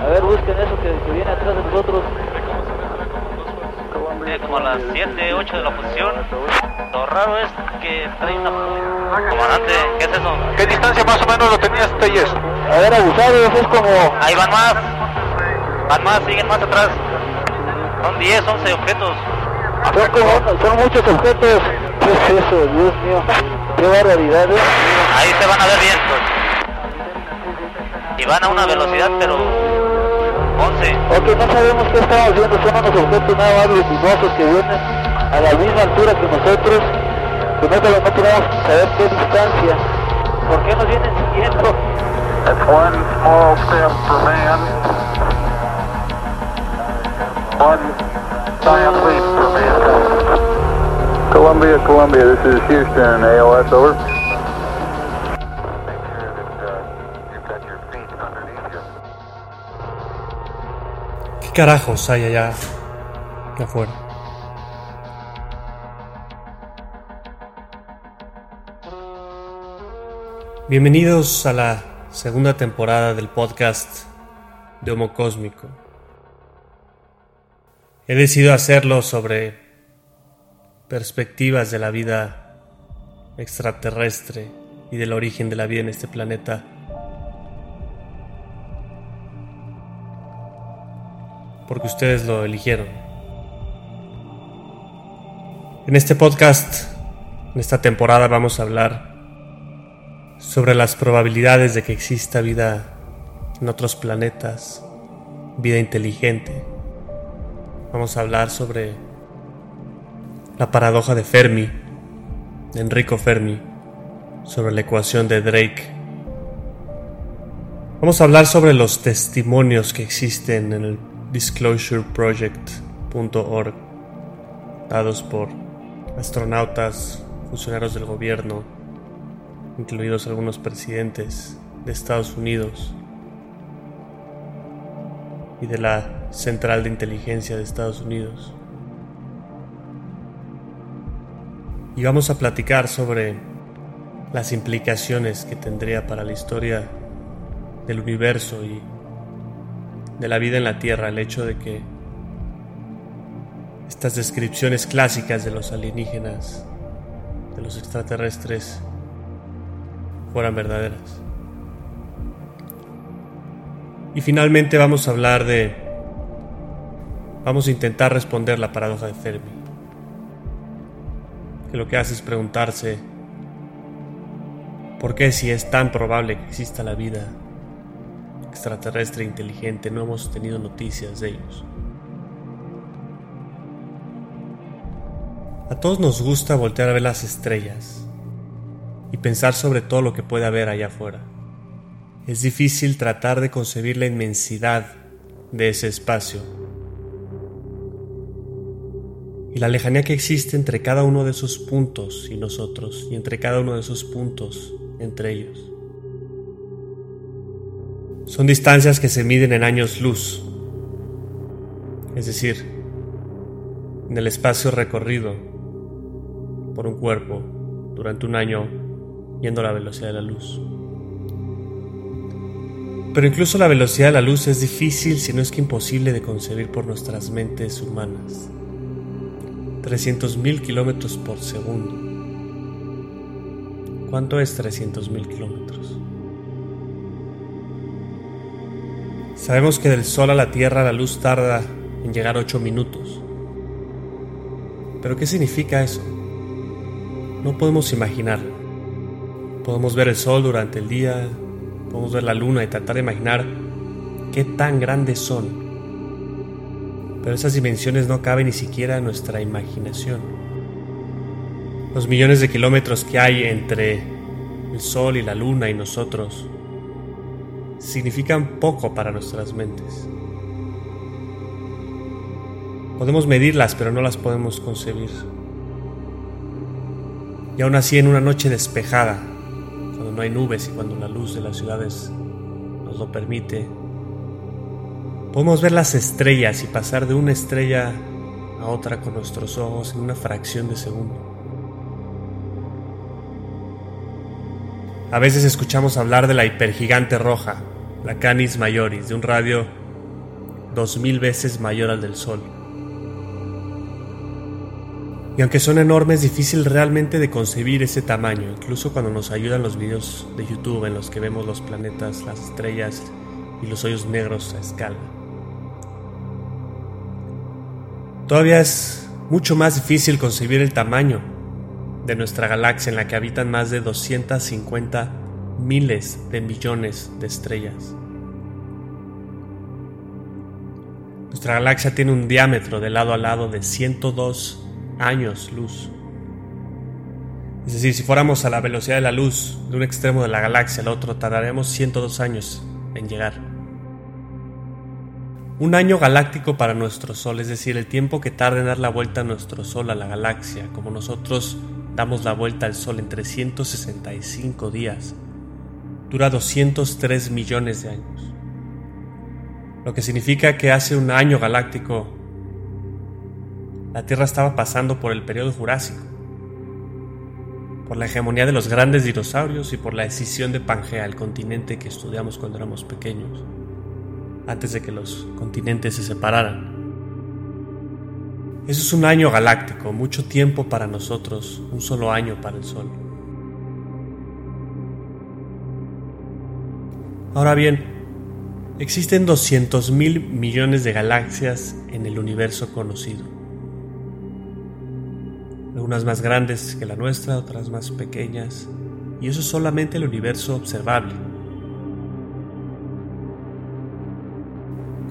A ver, busquen eso que, que viene atrás de nosotros. Eh, como a las 7, 8 de la posición. Lo raro es que trae una... Comandante, ¿qué es eso? ¿Qué distancia más o menos lo tenías, Telles? A ver, abusados, es como... Ahí van más. Van más, siguen más atrás. Son 10, 11 objetos. Son, como, son muchos objetos. ¿Qué es eso? Dios mío. Qué barbaridad, ¿eh? Ahí se van a ver bien, pues. Y van a una velocidad, pero 11. Ok, no sabemos qué estamos viendo, son unos objetos nada más luminosos que vienen a la misma altura que nosotros. Con esto no podemos saber qué distancia. ¿Por qué nos vienen siguiendo? That's one small step for man, one giant leap for mankind. Columbia, Columbia, this is Houston, AOS, over. Carajos hay allá afuera? Bienvenidos a la segunda temporada del podcast de Homo Cósmico. He decidido hacerlo sobre perspectivas de la vida extraterrestre y del origen de la vida en este planeta. Porque ustedes lo eligieron. En este podcast, en esta temporada, vamos a hablar sobre las probabilidades de que exista vida en otros planetas, vida inteligente. Vamos a hablar sobre la paradoja de Fermi, de Enrico Fermi, sobre la ecuación de Drake. Vamos a hablar sobre los testimonios que existen en el disclosureproject.org, dados por astronautas, funcionarios del gobierno, incluidos algunos presidentes de Estados Unidos y de la Central de Inteligencia de Estados Unidos. Y vamos a platicar sobre las implicaciones que tendría para la historia del universo y de la vida en la Tierra el hecho de que estas descripciones clásicas de los alienígenas, de los extraterrestres, fueran verdaderas. Y finalmente vamos a hablar de... Vamos a intentar responder la paradoja de Fermi. Que lo que hace es preguntarse por qué si es tan probable que exista la vida extraterrestre inteligente no hemos tenido noticias de ellos. A todos nos gusta voltear a ver las estrellas y pensar sobre todo lo que puede haber allá afuera. Es difícil tratar de concebir la inmensidad de ese espacio y la lejanía que existe entre cada uno de esos puntos y nosotros y entre cada uno de esos puntos entre ellos. Son distancias que se miden en años luz, es decir, en el espacio recorrido por un cuerpo durante un año yendo a la velocidad de la luz. Pero incluso la velocidad de la luz es difícil, si no es que imposible de concebir por nuestras mentes humanas. 300.000 kilómetros por segundo. ¿Cuánto es 300.000 kilómetros? Sabemos que del Sol a la Tierra la luz tarda en llegar 8 minutos. ¿Pero qué significa eso? No podemos imaginarlo. Podemos ver el Sol durante el día, podemos ver la Luna y tratar de imaginar qué tan grandes son. Pero esas dimensiones no caben ni siquiera en nuestra imaginación. Los millones de kilómetros que hay entre el Sol y la Luna y nosotros significan poco para nuestras mentes. Podemos medirlas, pero no las podemos concebir. Y aún así, en una noche despejada, cuando no hay nubes y cuando la luz de las ciudades nos lo permite, podemos ver las estrellas y pasar de una estrella a otra con nuestros ojos en una fracción de segundo. A veces escuchamos hablar de la hipergigante roja, la Canis Majoris, de un radio 2000 veces mayor al del Sol. Y aunque son enormes, es difícil realmente de concebir ese tamaño, incluso cuando nos ayudan los videos de YouTube en los que vemos los planetas, las estrellas y los hoyos negros a escala. Todavía es mucho más difícil concebir el tamaño de nuestra galaxia en la que habitan más de 250 miles de millones de estrellas. Nuestra galaxia tiene un diámetro de lado a lado de 102 años luz. Es decir, si fuéramos a la velocidad de la luz de un extremo de la galaxia al otro, tardaremos 102 años en llegar. Un año galáctico para nuestro Sol, es decir, el tiempo que tarda en dar la vuelta a nuestro Sol, a la galaxia, como nosotros damos la vuelta al Sol en 365 días, dura 203 millones de años. Lo que significa que hace un año galáctico la Tierra estaba pasando por el periodo Jurásico, por la hegemonía de los grandes dinosaurios y por la decisión de Pangea, el continente que estudiamos cuando éramos pequeños, antes de que los continentes se separaran. Eso es un año galáctico, mucho tiempo para nosotros, un solo año para el Sol. Ahora bien, existen 200 mil millones de galaxias en el universo conocido. Algunas más grandes que la nuestra, otras más pequeñas, y eso es solamente el universo observable.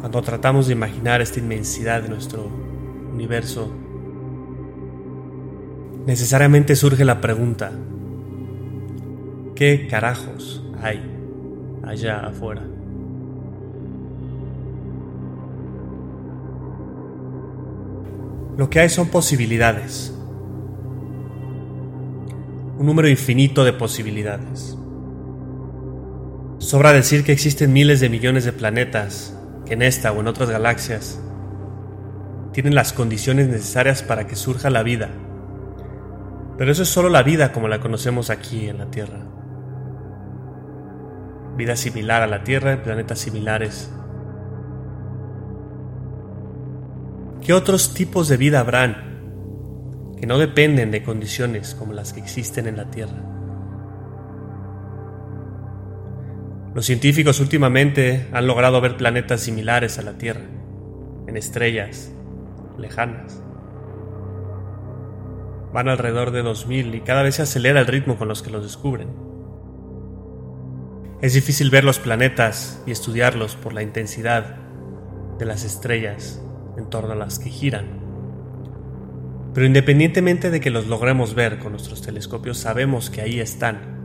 Cuando tratamos de imaginar esta inmensidad de nuestro universo, necesariamente surge la pregunta, ¿qué carajos hay allá afuera? Lo que hay son posibilidades, un número infinito de posibilidades. Sobra decir que existen miles de millones de planetas que en esta o en otras galaxias tienen las condiciones necesarias para que surja la vida. Pero eso es solo la vida como la conocemos aquí en la Tierra. Vida similar a la Tierra en planetas similares. ¿Qué otros tipos de vida habrán que no dependen de condiciones como las que existen en la Tierra? Los científicos últimamente han logrado ver planetas similares a la Tierra, en estrellas, lejanas. Van alrededor de 2000 y cada vez se acelera el ritmo con los que los descubren. Es difícil ver los planetas y estudiarlos por la intensidad de las estrellas en torno a las que giran. Pero independientemente de que los logremos ver con nuestros telescopios, sabemos que ahí están.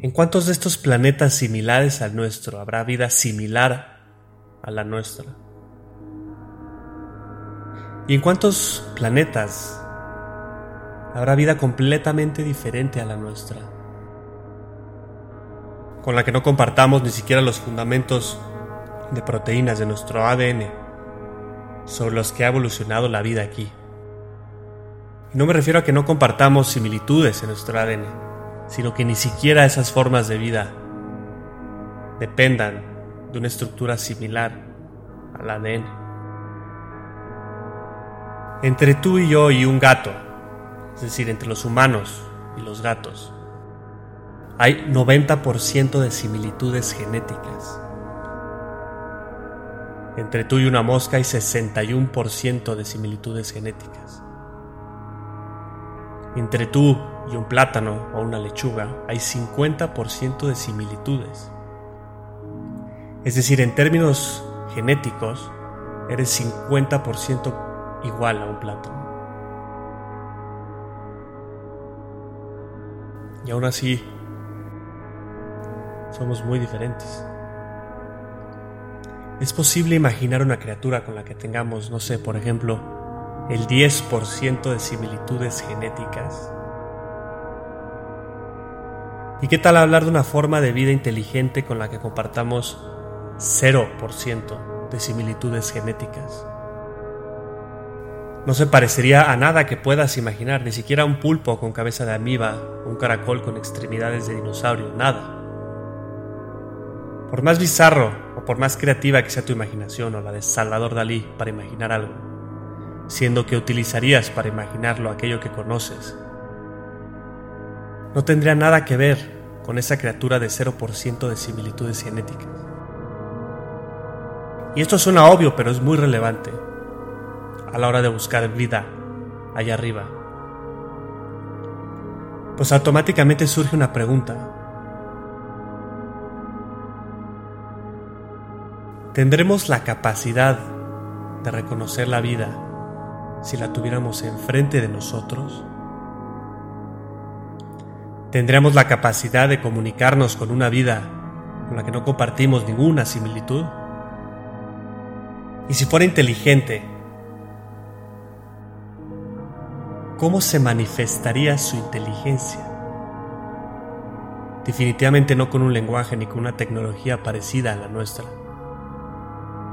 ¿En cuántos de estos planetas similares al nuestro habrá vida similar a la nuestra? ¿Y en cuántos planetas habrá vida completamente diferente a la nuestra? Con la que no compartamos ni siquiera los fundamentos de proteínas de nuestro ADN sobre los que ha evolucionado la vida aquí. Y no me refiero a que no compartamos similitudes en nuestro ADN, sino que ni siquiera esas formas de vida dependan de una estructura similar al ADN. Entre tú y yo y un gato, es decir, entre los humanos y los gatos, hay 90% de similitudes genéticas. Entre tú y una mosca hay 61% de similitudes genéticas. Entre tú y un plátano o una lechuga hay 50% de similitudes. Es decir, en términos genéticos, eres 50% igual a un plátano. Y aún así, somos muy diferentes. Es posible imaginar una criatura con la que tengamos, no sé, por ejemplo, el 10% de similitudes genéticas. ¿Y qué tal hablar de una forma de vida inteligente con la que compartamos 0% de similitudes genéticas. No se parecería a nada que puedas imaginar, ni siquiera un pulpo con cabeza de amiba, un caracol con extremidades de dinosaurio, nada. Por más bizarro o por más creativa que sea tu imaginación o la de Salvador Dalí para imaginar algo, siendo que utilizarías para imaginarlo aquello que conoces, no tendría nada que ver con esa criatura de 0% de similitudes genéticas. Y esto suena obvio, pero es muy relevante a la hora de buscar vida allá arriba. Pues automáticamente surge una pregunta. ¿Tendremos la capacidad de reconocer la vida si la tuviéramos enfrente de nosotros? ¿Tendremos la capacidad de comunicarnos con una vida con la que no compartimos ninguna similitud? Y si fuera inteligente, ¿cómo se manifestaría su inteligencia? Definitivamente no con un lenguaje ni con una tecnología parecida a la nuestra.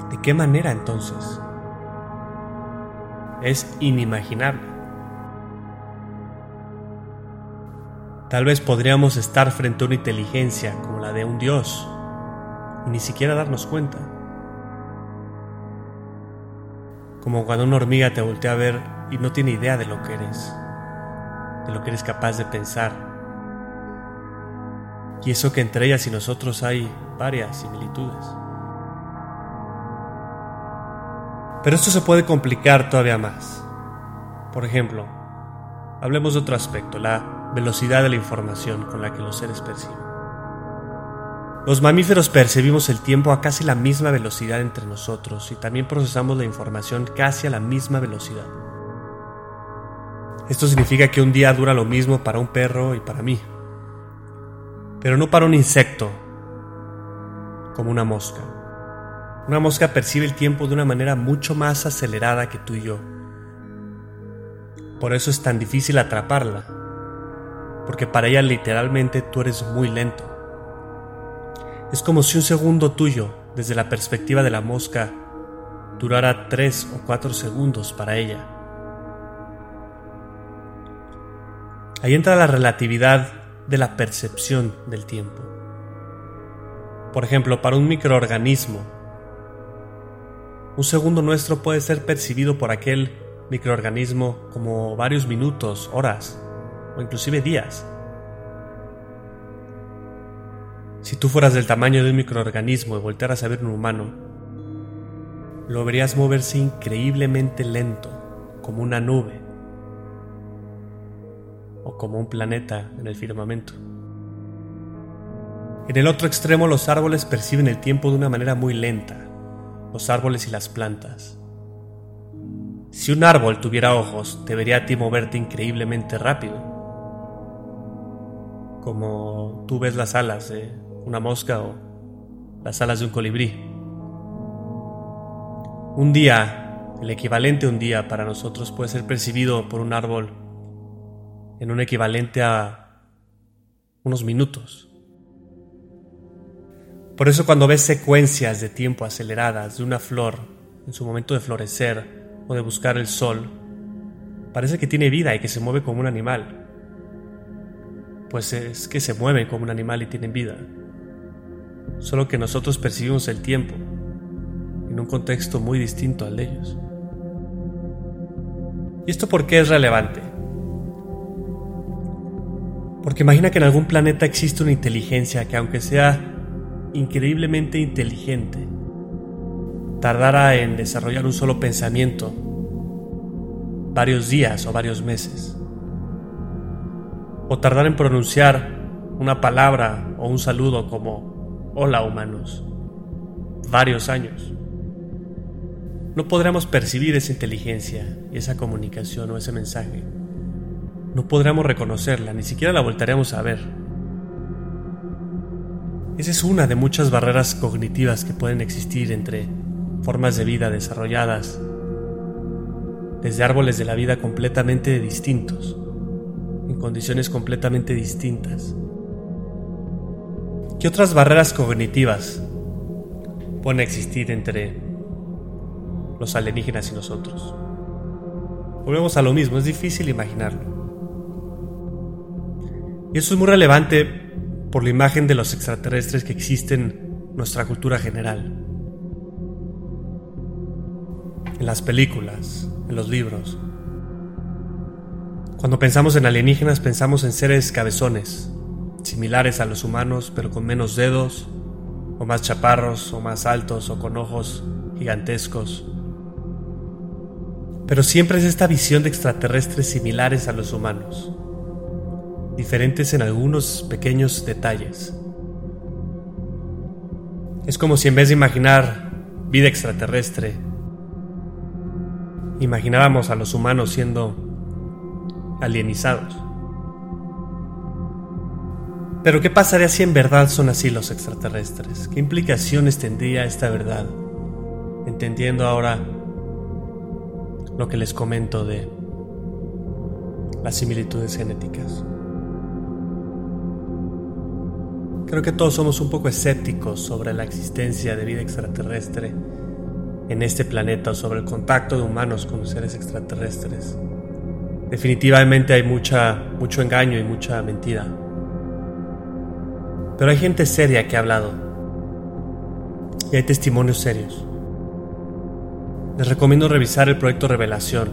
¿De qué manera entonces? Es inimaginable. Tal vez podríamos estar frente a una inteligencia como la de un dios y ni siquiera darnos cuenta. Como cuando una hormiga te voltea a ver y no tiene idea de lo que eres, de lo que eres capaz de pensar. Y eso que entre ellas y nosotros hay varias similitudes. Pero esto se puede complicar todavía más. Por ejemplo, hablemos de otro aspecto, la velocidad de la información con la que los seres perciben. Los mamíferos percibimos el tiempo a casi la misma velocidad entre nosotros y también procesamos la información casi a la misma velocidad. Esto significa que un día dura lo mismo para un perro y para mí, pero no para un insecto, como una mosca. Una mosca percibe el tiempo de una manera mucho más acelerada que tú y yo. Por eso es tan difícil atraparla porque para ella literalmente tú eres muy lento. Es como si un segundo tuyo, desde la perspectiva de la mosca, durara tres o cuatro segundos para ella. Ahí entra la relatividad de la percepción del tiempo. Por ejemplo, para un microorganismo, un segundo nuestro puede ser percibido por aquel microorganismo como varios minutos, horas, o inclusive días. Si tú fueras del tamaño de un microorganismo y voltearas a ver un humano, lo verías moverse increíblemente lento, como una nube o como un planeta en el firmamento. En el otro extremo los árboles perciben el tiempo de una manera muy lenta, los árboles y las plantas. Si un árbol tuviera ojos, te vería a ti moverte increíblemente rápido como tú ves las alas de una mosca o las alas de un colibrí. Un día, el equivalente a un día para nosotros puede ser percibido por un árbol en un equivalente a unos minutos. Por eso cuando ves secuencias de tiempo aceleradas de una flor en su momento de florecer o de buscar el sol, parece que tiene vida y que se mueve como un animal pues es que se mueven como un animal y tienen vida. Solo que nosotros percibimos el tiempo en un contexto muy distinto al de ellos. ¿Y esto por qué es relevante? Porque imagina que en algún planeta existe una inteligencia que aunque sea increíblemente inteligente, tardara en desarrollar un solo pensamiento varios días o varios meses o tardar en pronunciar una palabra o un saludo como hola humanos. Varios años. No podremos percibir esa inteligencia y esa comunicación o ese mensaje. No podremos reconocerla, ni siquiera la voltaremos a ver. Esa es una de muchas barreras cognitivas que pueden existir entre formas de vida desarrolladas, desde árboles de la vida completamente distintos en condiciones completamente distintas. ¿Qué otras barreras cognitivas pueden existir entre los alienígenas y nosotros? Volvemos a lo mismo, es difícil imaginarlo. Y eso es muy relevante por la imagen de los extraterrestres que existen nuestra cultura general. En las películas, en los libros. Cuando pensamos en alienígenas pensamos en seres cabezones, similares a los humanos pero con menos dedos, o más chaparros, o más altos, o con ojos gigantescos. Pero siempre es esta visión de extraterrestres similares a los humanos, diferentes en algunos pequeños detalles. Es como si en vez de imaginar vida extraterrestre, imagináramos a los humanos siendo alienizados. Pero ¿qué pasaría si en verdad son así los extraterrestres? ¿Qué implicaciones tendría esta verdad? Entendiendo ahora lo que les comento de las similitudes genéticas. Creo que todos somos un poco escépticos sobre la existencia de vida extraterrestre en este planeta o sobre el contacto de humanos con seres extraterrestres. Definitivamente hay mucha, mucho engaño y mucha mentira. Pero hay gente seria que ha hablado. Y hay testimonios serios. Les recomiendo revisar el proyecto Revelación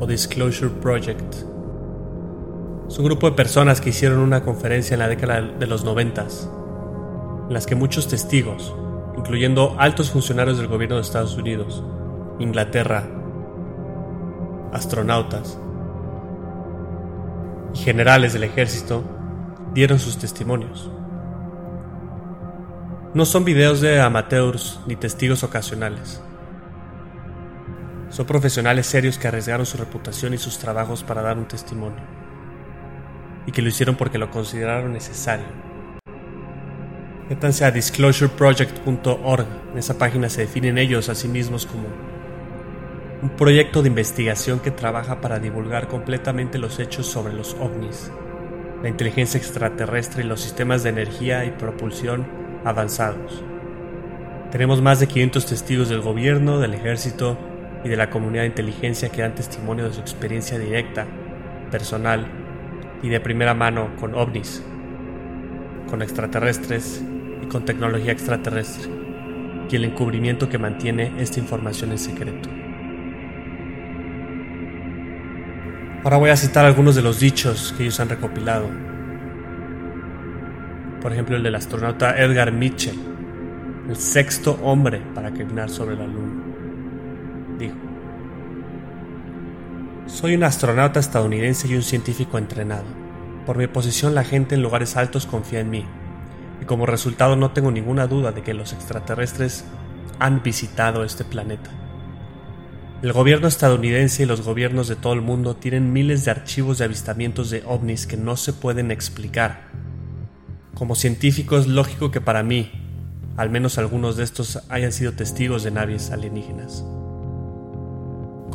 o Disclosure Project. Es un grupo de personas que hicieron una conferencia en la década de los noventas, en las que muchos testigos, incluyendo altos funcionarios del gobierno de Estados Unidos, Inglaterra, astronautas y generales del ejército, dieron sus testimonios. No son videos de amateurs ni testigos ocasionales. Son profesionales serios que arriesgaron su reputación y sus trabajos para dar un testimonio. Y que lo hicieron porque lo consideraron necesario. Métanse a disclosureproject.org. En esa página se definen ellos a sí mismos como un proyecto de investigación que trabaja para divulgar completamente los hechos sobre los ovnis, la inteligencia extraterrestre y los sistemas de energía y propulsión avanzados. Tenemos más de 500 testigos del gobierno, del ejército y de la comunidad de inteligencia que dan testimonio de su experiencia directa, personal y de primera mano con ovnis, con extraterrestres y con tecnología extraterrestre, y el encubrimiento que mantiene esta información en secreto. Ahora voy a citar algunos de los dichos que ellos han recopilado por ejemplo el del astronauta Edgar Mitchell, el sexto hombre para caminar sobre la Luna. Dijo, soy un astronauta estadounidense y un científico entrenado. Por mi posición la gente en lugares altos confía en mí, y como resultado no tengo ninguna duda de que los extraterrestres han visitado este planeta. El gobierno estadounidense y los gobiernos de todo el mundo tienen miles de archivos de avistamientos de ovnis que no se pueden explicar como científico es lógico que para mí, al menos algunos de estos hayan sido testigos de naves alienígenas.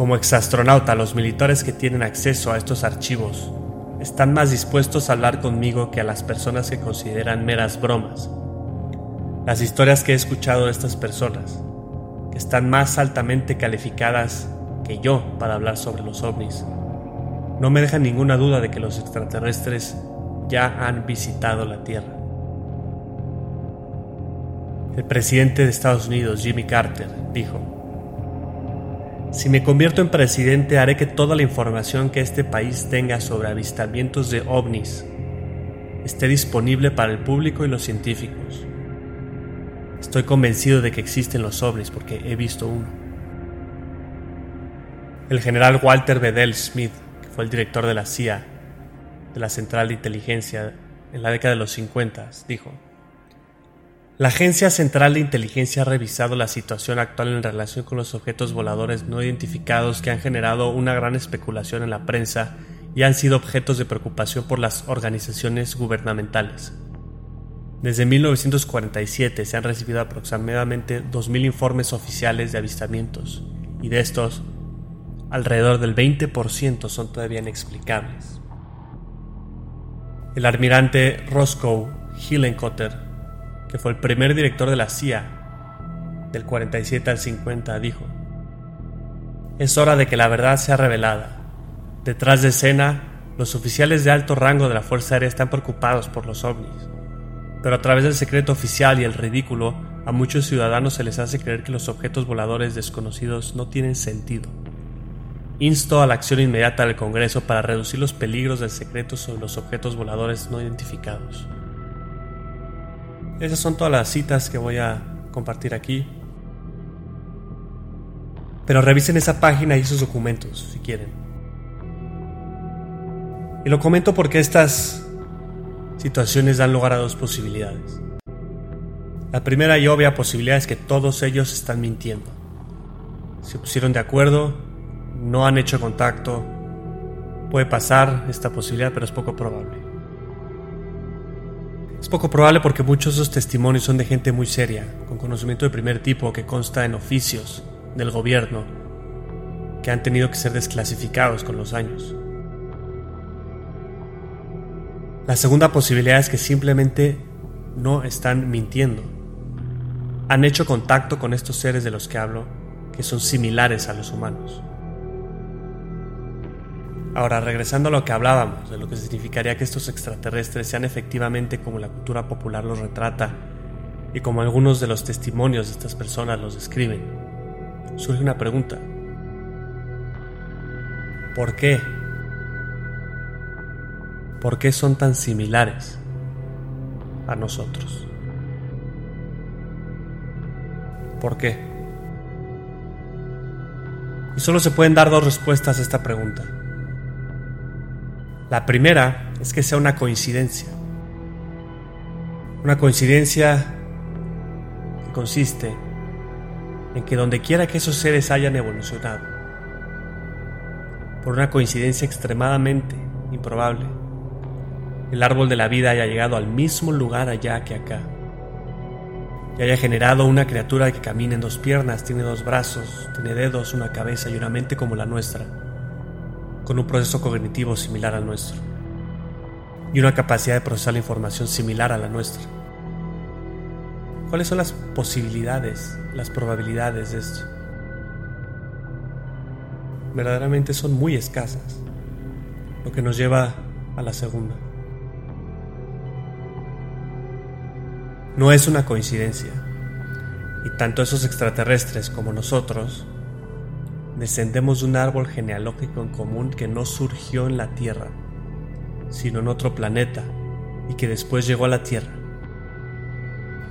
Como exastronauta, los militares que tienen acceso a estos archivos están más dispuestos a hablar conmigo que a las personas que consideran meras bromas. Las historias que he escuchado de estas personas, que están más altamente calificadas que yo para hablar sobre los ovnis, no me dejan ninguna duda de que los extraterrestres ya han visitado la Tierra. El presidente de Estados Unidos, Jimmy Carter, dijo, Si me convierto en presidente haré que toda la información que este país tenga sobre avistamientos de ovnis esté disponible para el público y los científicos. Estoy convencido de que existen los ovnis porque he visto uno. El general Walter Bedell Smith, que fue el director de la CIA, de la Central de Inteligencia en la década de los 50, dijo, la Agencia Central de Inteligencia ha revisado la situación actual en relación con los objetos voladores no identificados que han generado una gran especulación en la prensa y han sido objetos de preocupación por las organizaciones gubernamentales. Desde 1947 se han recibido aproximadamente 2.000 informes oficiales de avistamientos, y de estos, alrededor del 20% son todavía inexplicables. El almirante Roscoe Hillenkotter, que fue el primer director de la CIA del 47 al 50, dijo, Es hora de que la verdad sea revelada. Detrás de escena, los oficiales de alto rango de la Fuerza Aérea están preocupados por los ovnis, pero a través del secreto oficial y el ridículo a muchos ciudadanos se les hace creer que los objetos voladores desconocidos no tienen sentido. Insto a la acción inmediata del Congreso para reducir los peligros del secreto sobre los objetos voladores no identificados. Esas son todas las citas que voy a compartir aquí. Pero revisen esa página y esos documentos si quieren. Y lo comento porque estas situaciones dan lugar a dos posibilidades. La primera y obvia posibilidad es que todos ellos están mintiendo. Se pusieron de acuerdo, no han hecho contacto. Puede pasar esta posibilidad, pero es poco probable. Es poco probable porque muchos de esos testimonios son de gente muy seria, con conocimiento de primer tipo que consta en oficios del gobierno, que han tenido que ser desclasificados con los años. La segunda posibilidad es que simplemente no están mintiendo han hecho contacto con estos seres de los que hablo, que son similares a los humanos. Ahora, regresando a lo que hablábamos, de lo que significaría que estos extraterrestres sean efectivamente como la cultura popular los retrata y como algunos de los testimonios de estas personas los describen, surge una pregunta. ¿Por qué? ¿Por qué son tan similares a nosotros? ¿Por qué? Y solo se pueden dar dos respuestas a esta pregunta. La primera es que sea una coincidencia. Una coincidencia que consiste en que donde quiera que esos seres hayan evolucionado, por una coincidencia extremadamente improbable, el árbol de la vida haya llegado al mismo lugar allá que acá y haya generado una criatura que camina en dos piernas, tiene dos brazos, tiene dedos, una cabeza y una mente como la nuestra, con un proceso cognitivo similar al nuestro y una capacidad de procesar la información similar a la nuestra. ¿Cuáles son las posibilidades, las probabilidades de esto? Verdaderamente son muy escasas, lo que nos lleva a la segunda. No es una coincidencia. Y tanto esos extraterrestres como nosotros descendemos de un árbol genealógico en común que no surgió en la Tierra, sino en otro planeta y que después llegó a la Tierra.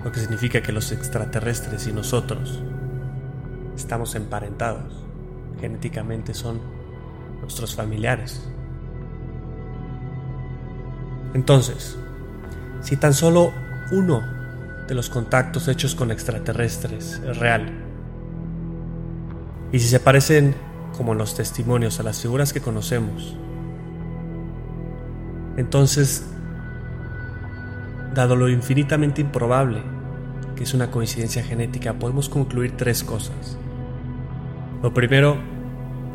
Lo que significa que los extraterrestres y nosotros estamos emparentados. Genéticamente son nuestros familiares. Entonces, si tan solo uno de los contactos hechos con extraterrestres es real. Y si se parecen, como los testimonios, a las figuras que conocemos, entonces, dado lo infinitamente improbable que es una coincidencia genética, podemos concluir tres cosas. Lo primero,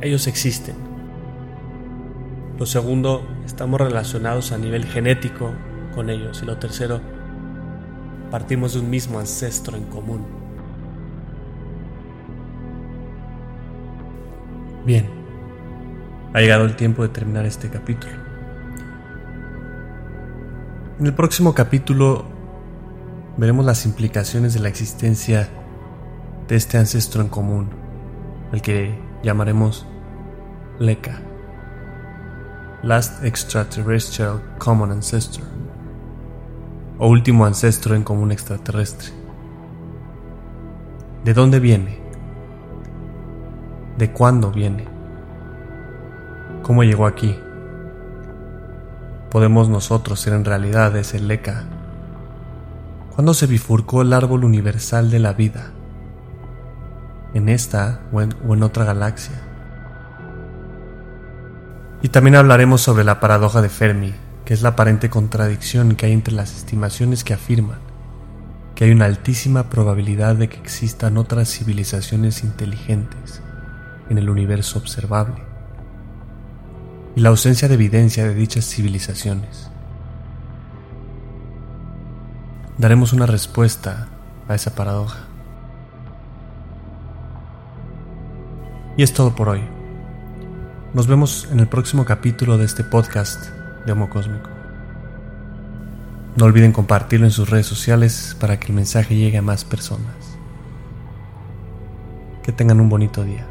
ellos existen. Lo segundo, estamos relacionados a nivel genético con ellos. Y lo tercero, partimos de un mismo ancestro en común. Bien, ha llegado el tiempo de terminar este capítulo. En el próximo capítulo veremos las implicaciones de la existencia de este ancestro en común, el que llamaremos LECA, Last Extraterrestrial Common Ancestor o último ancestro en común extraterrestre. ¿De dónde viene? ¿De cuándo viene? ¿Cómo llegó aquí? ¿Podemos nosotros ser en realidad ese leca? ¿Cuándo se bifurcó el árbol universal de la vida? ¿En esta o en, o en otra galaxia? Y también hablaremos sobre la paradoja de Fermi, que es la aparente contradicción que hay entre las estimaciones que afirman que hay una altísima probabilidad de que existan otras civilizaciones inteligentes en el universo observable y la ausencia de evidencia de dichas civilizaciones. Daremos una respuesta a esa paradoja. Y es todo por hoy. Nos vemos en el próximo capítulo de este podcast de Homo Cósmico. No olviden compartirlo en sus redes sociales para que el mensaje llegue a más personas. Que tengan un bonito día.